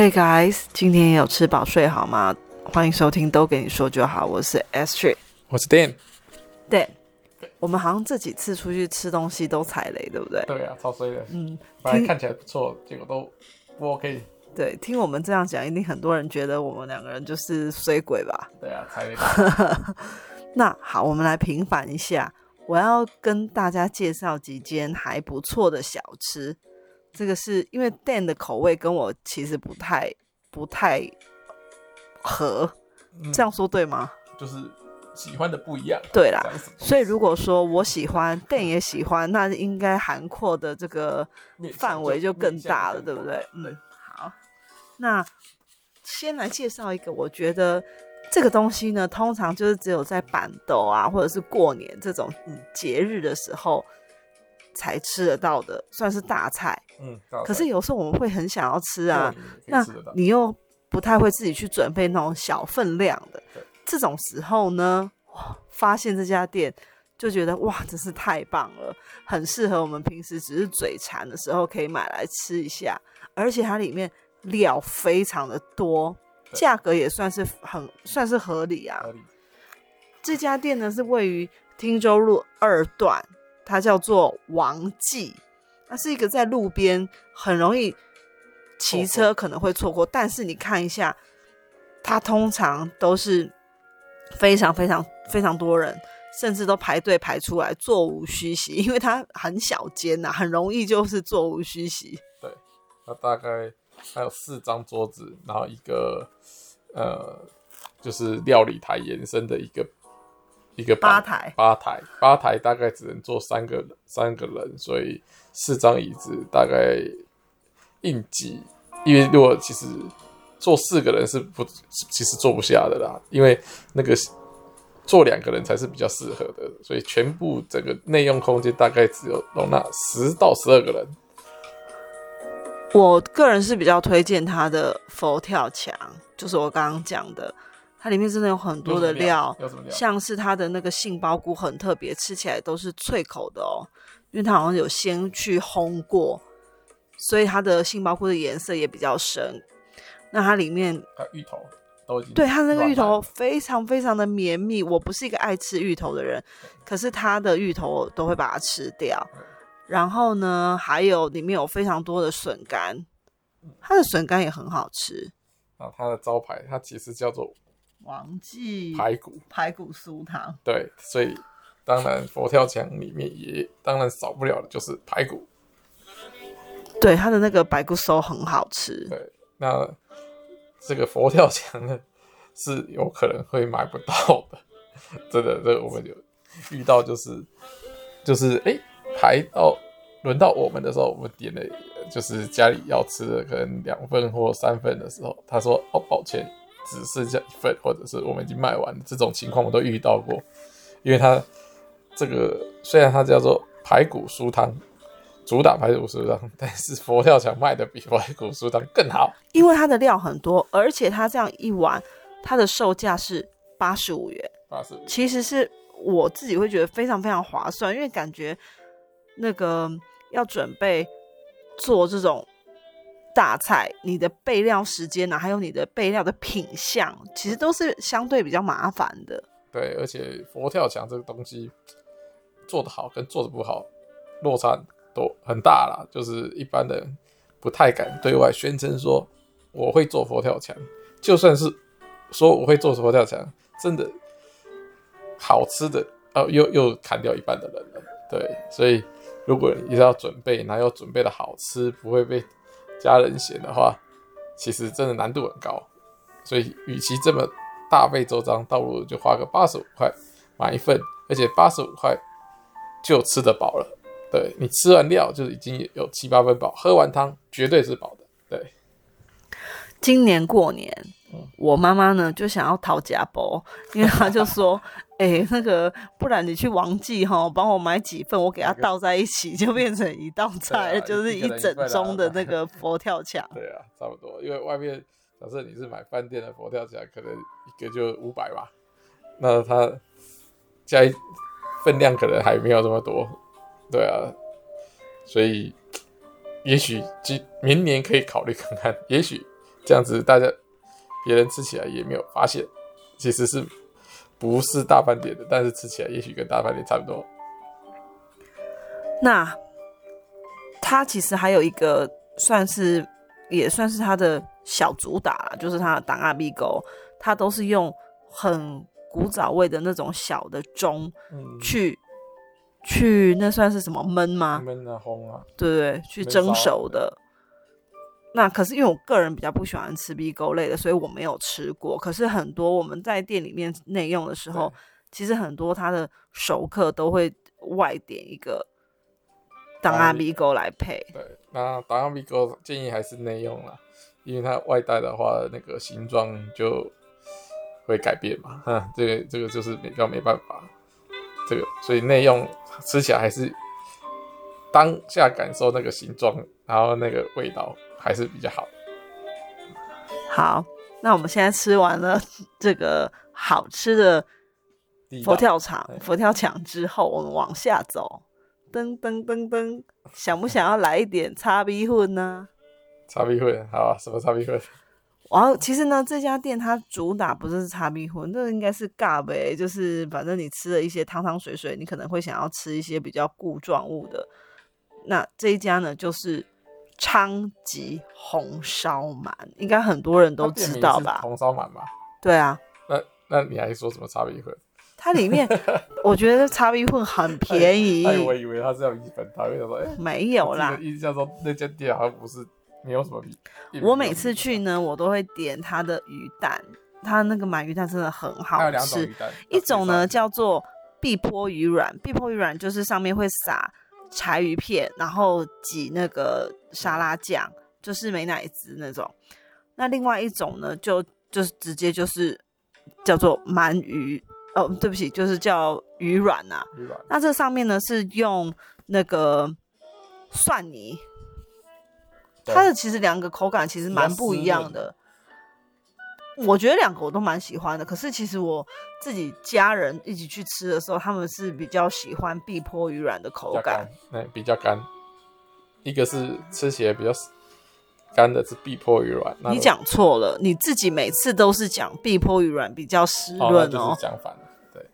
Hey guys，今天有吃饱睡好吗？欢迎收听都给你说就好，我是 Astrid，我是 Dan。Dan，我们好像这几次出去吃东西都踩雷，对不对？对啊，超衰的。嗯，本来看起来不错，结果都不 OK。对，听我们这样讲，一定很多人觉得我们两个人就是衰鬼吧？对啊，踩雷。那好，我们来平反一下，我要跟大家介绍几间还不错的小吃。这个是因为 Dan 的口味跟我其实不太不太合，嗯，这样说对吗？就是喜欢的不一样。对啦，所以如果说我喜欢，Dan 也喜欢，那应该涵括的这个范围就更大了，对不对？嗯，好。那先来介绍一个，我觉得这个东西呢，通常就是只有在板豆啊，或者是过年这种节日的时候。才吃得到的，算是大菜。嗯，可是有时候我们会很想要吃啊，那你又不太会自己去准备那种小分量的。这种时候呢，发现这家店就觉得哇，真是太棒了，很适合我们平时只是嘴馋的时候可以买来吃一下，而且它里面料非常的多，价格也算是很算是合理啊。理。这家店呢是位于汀州路二段。它叫做王记，它是一个在路边很容易骑车可能会错过，但是你看一下，它通常都是非常非常非常多人，甚至都排队排出来，座无虚席，因为它很小间呐，很容易就是座无虚席。对，它大概还有四张桌子，然后一个呃，就是料理台延伸的一个。一个吧台，吧台，吧台大概只能坐三个三个人，所以四张椅子大概应急。因为如果其实坐四个人是不，其实坐不下的啦。因为那个坐两个人才是比较适合的，所以全部整个内用空间大概只有容纳十到十二个人。我个人是比较推荐他的佛跳墙，就是我刚刚讲的。它里面真的有很多的料，料，料，像是它的那个杏鲍菇很特别，吃起来都是脆口的哦，因为它好像有先去烘过，所以它的杏鲍菇的颜色也比较深。那它里面芋头都已经对，它那个芋头非常非常的绵密。我不是一个爱吃芋头的人，可是它的芋头我都会把它吃掉。然后呢，还有里面有非常多的笋干，它的笋干也很好吃。啊，它的招牌它其实叫做。王记排骨排骨酥汤，对，所以当然佛跳墙里面也当然少不了的就是排骨，对，它的那个排骨酥很好吃。对，那这个佛跳墙呢是有可能会买不到的，真的，这个我们就遇到就是就是哎、欸、排到轮到我们的时候，我们点了就是家里要吃的可能两份或三份的时候，他说哦抱歉。只剩下一份，或者是我们已经卖完了，这种情况我都遇到过。因为它这个虽然它叫做排骨酥汤，主打排骨酥汤，但是佛跳墙卖的比排骨酥汤更好，因为它的料很多，而且它这样一碗，它的售价是八十五元，八十五，其实是我自己会觉得非常非常划算，因为感觉那个要准备做这种。大菜，你的备料时间呢、啊，还有你的备料的品相，其实都是相对比较麻烦的。对，而且佛跳墙这个东西做得好跟做得不好落差都很大啦。就是一般人不太敢对外宣称说我会做佛跳墙，就算是说我会做佛跳墙，真的好吃的哦，又又砍掉一半的人了。对，所以如果你是要准备，然后要准备的好吃，不会被。家人嫌的话，其实真的难度很高，所以与其这么大费周章，倒不如就花个八十五块买一份，而且八十五块就吃得饱了。对，你吃完料就已经有七八分饱，喝完汤绝对是饱的。对，今年过年，我妈妈呢就想要讨价包，因为她就说。哎、欸，那个，不然你去王记哈，帮我买几份，我给它倒在一起，就变成一道菜，啊、就是一整盅的那个佛跳墙。对啊，差不多，因为外面假设你是买饭店的佛跳墙，可能一个就五百吧，那它加一分量可能还没有这么多。对啊，所以也许今明年可以考虑看看，也许这样子大家别人吃起来也没有发现，其实是不是大饭店的，但是吃起来也许跟大饭店差不多。那它其实还有一个算是也算是它的小主打啦，就是它的档仔米糕，它都是用很古早味的那种小的钟去、嗯、去那算是什么焖吗？焖啊烘啊，对对，去蒸熟的。那可是因为我个人比较不喜欢吃米糕类的，所以我没有吃过。可是很多我们在店里面内用的时候，其实很多它的熟客都会外点一个。档仔米糕来配，对，那档仔米糕建议还是内用啦，因为它外带的话，那个形状就会改变嘛，哈，这个这个就是比较没办法，这个所以内用吃起来还是当下感受那个形状，然后那个味道还是比较好。好，那我们现在吃完了这个好吃的佛跳墙、佛跳墙之后，我们往下走。噔噔噔噔，想不想要来一点叉逼混呢？叉逼混，好啊，什么叉逼混？然后其实呢，这家店它主打不是叉逼混，那应该是尬呗，就是反正你吃了一些汤汤水水，你可能会想要吃一些比较固状物的。那这一家呢，就是昌吉红烧鳗，应该很多人都知道吧？红烧鳗吧？对啊。那那你还说什么叉米粉？它里面，我觉得叉米粉很便宜。哎，我以为它是要一粉汤，为什么？哎，没有啦。印象中那间店好像不是没有什么米。我每次去呢，我都会点它的鱼蛋，它那个鳗鱼蛋真的很好吃。有蛋，一种呢叫做碧波鱼卵，碧波鱼卵就是上面会撒柴鱼片，然后挤那个沙拉酱，就是美乃滋那种。那另外一种呢，就就是直接就是叫做鳗鱼。哦，对不起，就是叫鱼软呐、啊。鱼软。那这上面呢是用那个蒜泥，它的其实两个口感其实蛮不一样的。我觉得两个我都蛮喜欢的，可是其实我自己家人一起去吃的时候，他们是比较喜欢碧波鱼软的口感，对，比较干。一个是吃起来比较干的是碧波鱼软，你讲错了，你自己每次都是讲碧波鱼软比较湿润哦，讲、哦、反了，对，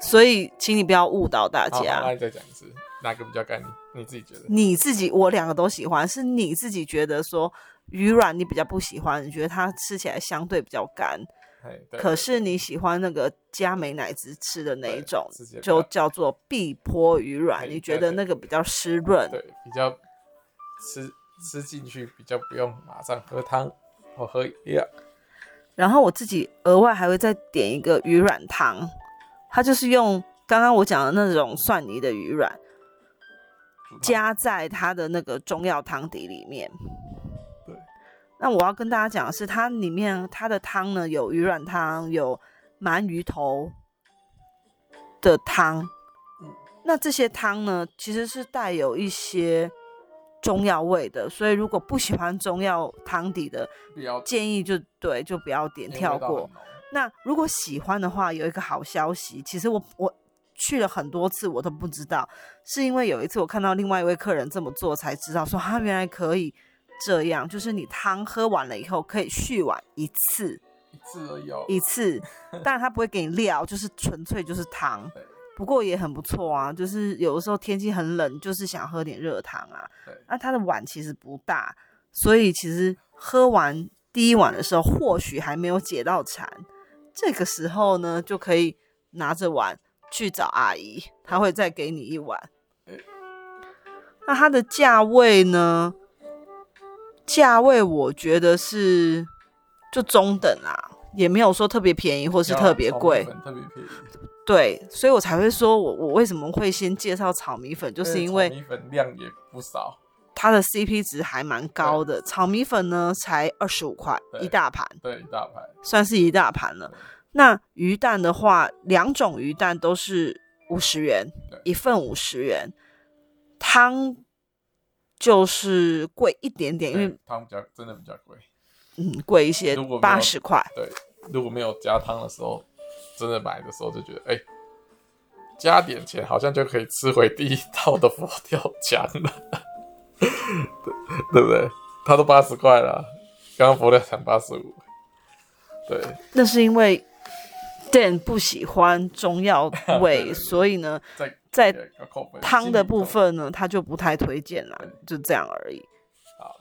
所以请你不要误导大家。那你再讲一次，哪个比较干？你你自己觉得？你自己，我两个都喜欢，是你自己觉得说鱼软你比较不喜欢，你觉得它吃起来相对比较干，可是你喜欢那个加美奶滋吃的那一种，就叫做碧波鱼软，你觉得那个比较湿润，对，比较吃。吃进去比较不用马上喝汤我喝饮料，然后我自己额外还会再点一个鱼软汤，它就是用刚刚我讲的那种蒜泥的鱼软，加在它的那个中药汤底里面。对，那我要跟大家讲的是，它里面它的汤呢有鱼软汤，有鳗鱼头的汤，那这些汤呢其实是带有一些。中药味的，所以如果不喜欢中药汤底的，建议就对，就不要点，跳过。那如果喜欢的话，有一个好消息，其实我我去了很多次，我都不知道，是因为有一次我看到另外一位客人这么做，才知道说他原来可以这样，就是你汤喝完了以后可以续碗一次，一次而已哦，一次，当然他不会给你料，就是纯粹就是汤。不过也很不错啊，就是有的时候天气很冷，就是想喝点热汤啊。那它的碗其实不大，所以其实喝完第一碗的时候，或许还没有解到馋，这个时候呢，就可以拿着碗去找阿姨，她会再给你一碗。那它的价位呢？价位我觉得是就中等啊，也没有说特别便宜或是特别贵，特别便宜。对，所以我才会说我我为什么会先介绍炒米粉，就是因为炒米粉量也不少，它的 CP 值还蛮高的。炒米粉呢才二十五块一大盘，对，一大盘算是一大盘了。那鱼蛋的话，两种鱼蛋都是五十元一份，五十元。汤就是贵一点点，因为汤比较真的比较贵，嗯，贵一些，八十块。对，如果没有加汤的时候。真的买的时候就觉得，哎、欸，加点钱好像就可以吃回第一道的佛跳墙了，对对不对？他都八十块了，刚刚佛跳墙八十五，对，那是因为 Dan 不喜欢中药 味，所以呢，在在汤的部分呢，他就不太推荐啦，就这样而已。好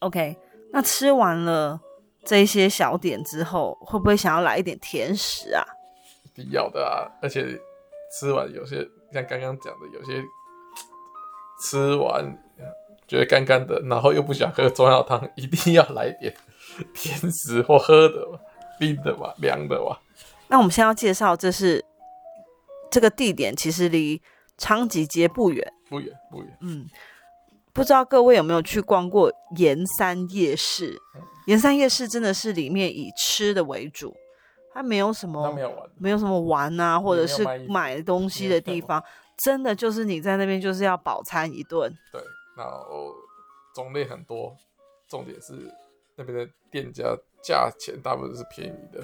，OK，那吃完了这些小点之后，会不会想要来一点甜食啊？必要的啊，而且吃完有些像刚刚讲的，有些吃完觉得干干的，然后又不想喝中药汤，一定要来点甜食或喝的，冰的嘛，凉的嘛。那我们先要介绍，这是这个地点，其实离昌吉街不远，不远不远。嗯，不知道各位有没有去逛过盐山夜市？盐山夜市真的是里面以吃的为主，它没有什么，没有玩，没有什么玩啊，或者是买东西的地方，真的就是你在那边就是要饱餐一顿。对，然后种类很多，重点是那边的店家价钱大部分是便宜的。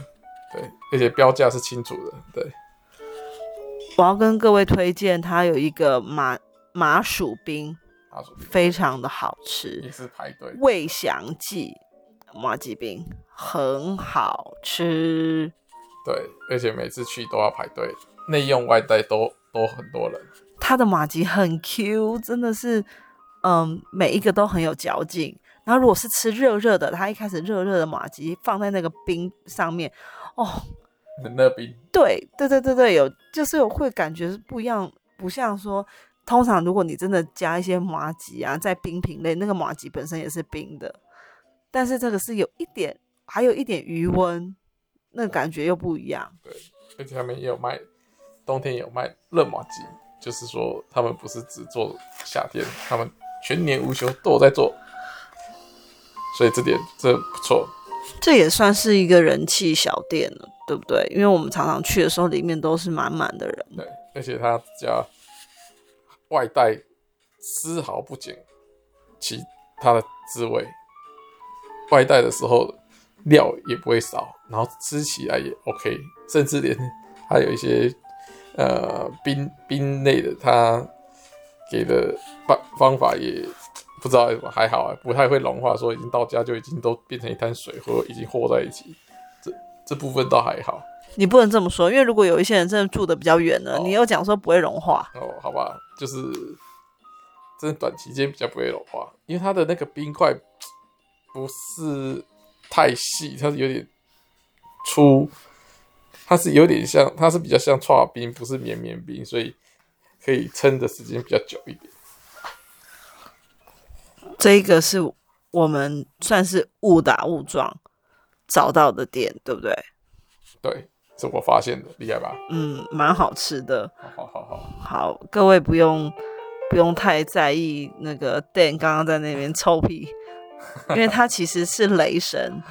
对，而且标价是清楚的。对，我要跟各位推荐，它有一个麻麻薯冰，麻薯冰非常的好吃，也是排队。味祥记麻吉冰很好吃，对，而且每次去都要排队，内用外带都都很多人。它的麻吉很 Q，真的是，嗯，每一个都很有嚼劲。然后如果是吃热热的，它一开始热热的麻吉放在那个冰上面。哦，冷热冰，对对对对对，有就是有会感觉是不一样，不像说通常如果你真的加一些麻吉啊，在冰品类，那个麻吉本身也是冰的，但是这个是有一点，还有一点余温，那个感觉又不一样。对，而且他们也有卖，冬天也有卖热麻吉，就是说他们不是只做夏天，他们全年无休都有在做，所以这点这不错。这也算是一个人气小店了，对不对？因为我们常常去的时候，里面都是满满的人。对，而且他家外带丝毫不减其他的滋味，外带的时候料也不会少，然后吃起来也 OK，甚至连还有一些呃冰冰类的，他给的方方法也。不知道为什么还好啊，不太会融化，说已经到家就已经都变成一滩水，或已经和在一起，这这部分倒还好。你不能这么说，因为如果有一些人真的住的比较远了，哦、你又讲说不会融化。哦，好吧，就是真的短期间比较不会融化，因为它的那个冰块不是太细，它是有点粗，它是有点像，它是比较像剉冰，不是绵绵冰，所以可以撑的时间比较久一点。这一个是我们算是误打误撞找到的店，对不对？对，是我发现的，厉害吧？嗯，蛮好吃的。好好好，好，各位不用不用太在意那个 Dan 刚刚在那边臭屁，因为他其实是雷神，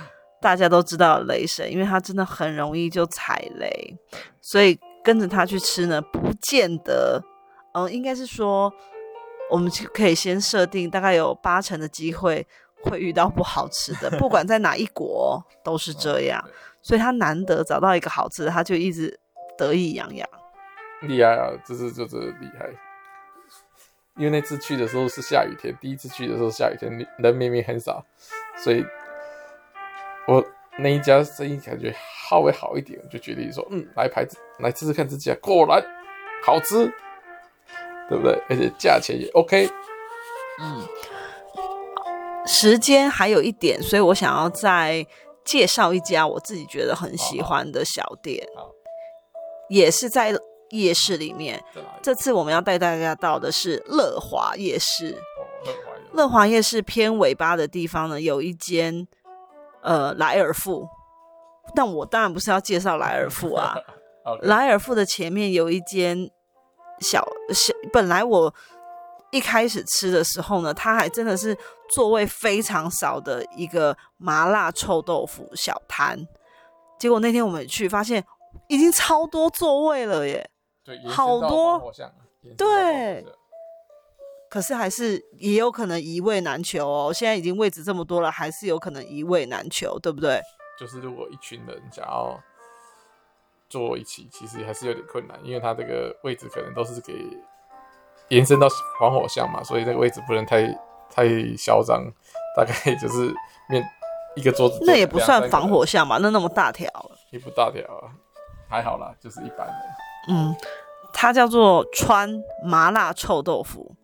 大家都知道雷神，因为他真的很容易就踩雷，所以跟着他去吃呢，不见得，嗯，应该是说。我们就可以先设定，大概有八成的机会会遇到不好吃的，不管在哪一国 都是这样。所以他难得找到一个好吃的，他就一直得意洋洋。厉害啊，这是就是厉害。因为那次去的时候是下雨天，第一次去的时候下雨天，人明明很少，所以我那一家生意感觉稍微好一点，我就决定说，嗯，来牌子来吃吃看这家，果然好吃。对不对？而且价钱也 OK。嗯，时间还有一点，所以我想要再介绍一家我自己觉得很喜欢的小店，也是在夜市里面。这次我们要带大家到的是乐华夜市。哦，乐华夜市。乐华夜市偏尾巴的地方呢，有一间呃莱尔富，但我当然不是要介绍莱尔富啊。莱尔富的前面有一间。小小本来我一开始吃的时候呢，它还真的是座位非常少的一个麻辣臭豆腐小摊。结果那天我们去发现已经超多座位了耶，对，好多，对。可是还是也有可能一位难求哦。现在已经位置这么多了，还是有可能一位难求，对不对？就是如果一群人想要。坐一起其实还是有点困难，因为它这个位置可能都是给延伸到防火巷嘛，所以那个位置不能太太嚣张，大概就是面一个桌子，那也不算防火巷嘛？那那么大条，也不大条啊，还好啦，就是一般的。嗯，它叫做川麻辣臭豆腐。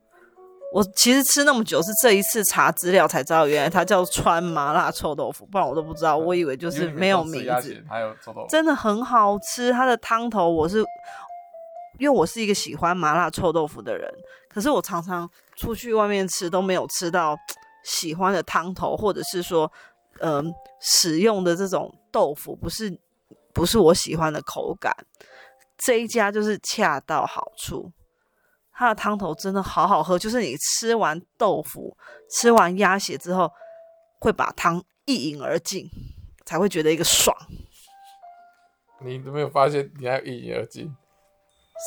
我其实吃那么久，是这一次查资料才知道，原来它叫川麻辣臭豆腐，不然我都不知道。我以为就是没有名字。还有臭豆腐，真的很好吃。它的汤头，我是因为我是一个喜欢麻辣臭豆腐的人，可是我常常出去外面吃都没有吃到喜欢的汤头，或者是说，嗯、使用的这种豆腐不是不是我喜欢的口感。这一家就是恰到好处。它的汤头真的好好喝，就是你吃完豆腐、吃完鸭血之后，会把汤一饮而尽，才会觉得一个爽。你都没有发现你还有一饮而尽？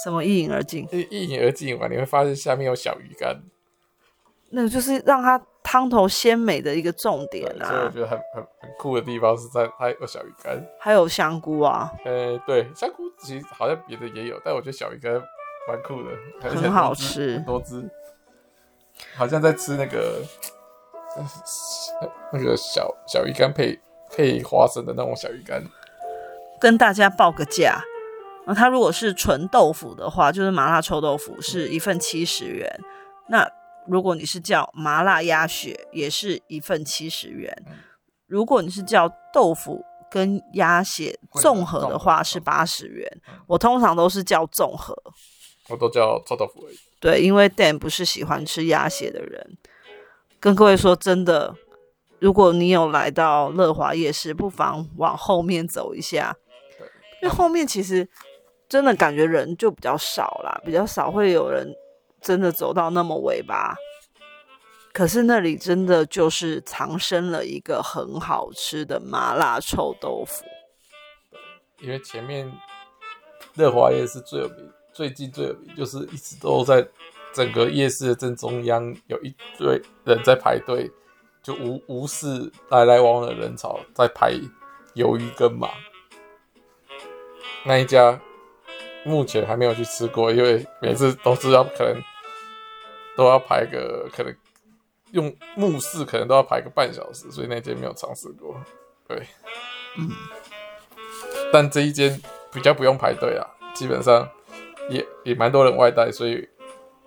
什么一饮而尽？一一饮而尽嘛，你会发现下面有小鱼干。那个就是让它汤头鲜美的一个重点啊！所以我觉得很很很酷的地方是在它有小鱼干，还有香菇啊。呃，对，香菇其实好像别的也有，但我觉得小鱼干。蛮酷的，很好吃，多汁，好像在吃那个那个小小鱼干配配花生的那种小鱼干。跟大家报个价，那它如果是纯豆腐的话，就是麻辣臭豆腐是一份七十元。嗯、那如果你是叫麻辣鸭血，也是一份七十元。嗯、如果你是叫豆腐跟鸭血综合的话，是八十元。嗯、我通常都是叫综合。我都叫臭豆腐而已。对，因为 Dan 不是喜欢吃鸭血的人。跟各位说真的，如果你有来到乐华夜市，不妨往后面走一下，对因为后面其实真的感觉人就比较少啦，比较少会有人真的走到那么尾巴。可是那里真的就是藏身了一个很好吃的麻辣臭豆腐。因为前面乐华夜市最有名。最近最有名就是一直都在整个夜市的正中央，有一堆人在排队，就无无视来来往往的人潮，在排鱿鱼跟马。那一家目前还没有去吃过，因为每次都是要可能都要排个，可能用目视可能都要排个半小时，所以那间没有尝试过。对，嗯，但这一间比较不用排队啊，基本上。也也蛮多人外带，所以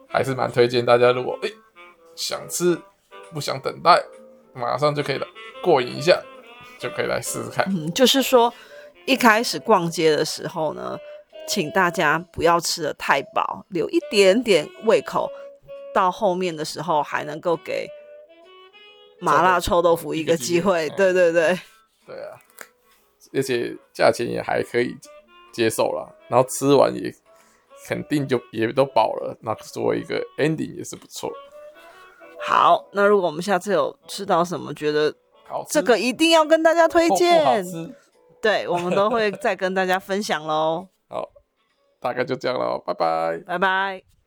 还是蛮推荐大家。如果诶、想吃，不想等待，马上就可以了过瘾一下，就可以来试试看。嗯，就是说一开始逛街的时候呢，请大家不要吃的太饱，留一点点胃口，到后面的时候还能够给麻辣臭豆腐一个机会。对对对，对啊，而且价钱也还可以接受了，然后吃完也。肯定就也都饱了，那作为一个 ending 也是不错。好，那如果我们下次有吃到什么，觉得这个一定要跟大家推荐，对，我们都会再跟大家分享喽。大概就这样了，拜拜，拜拜。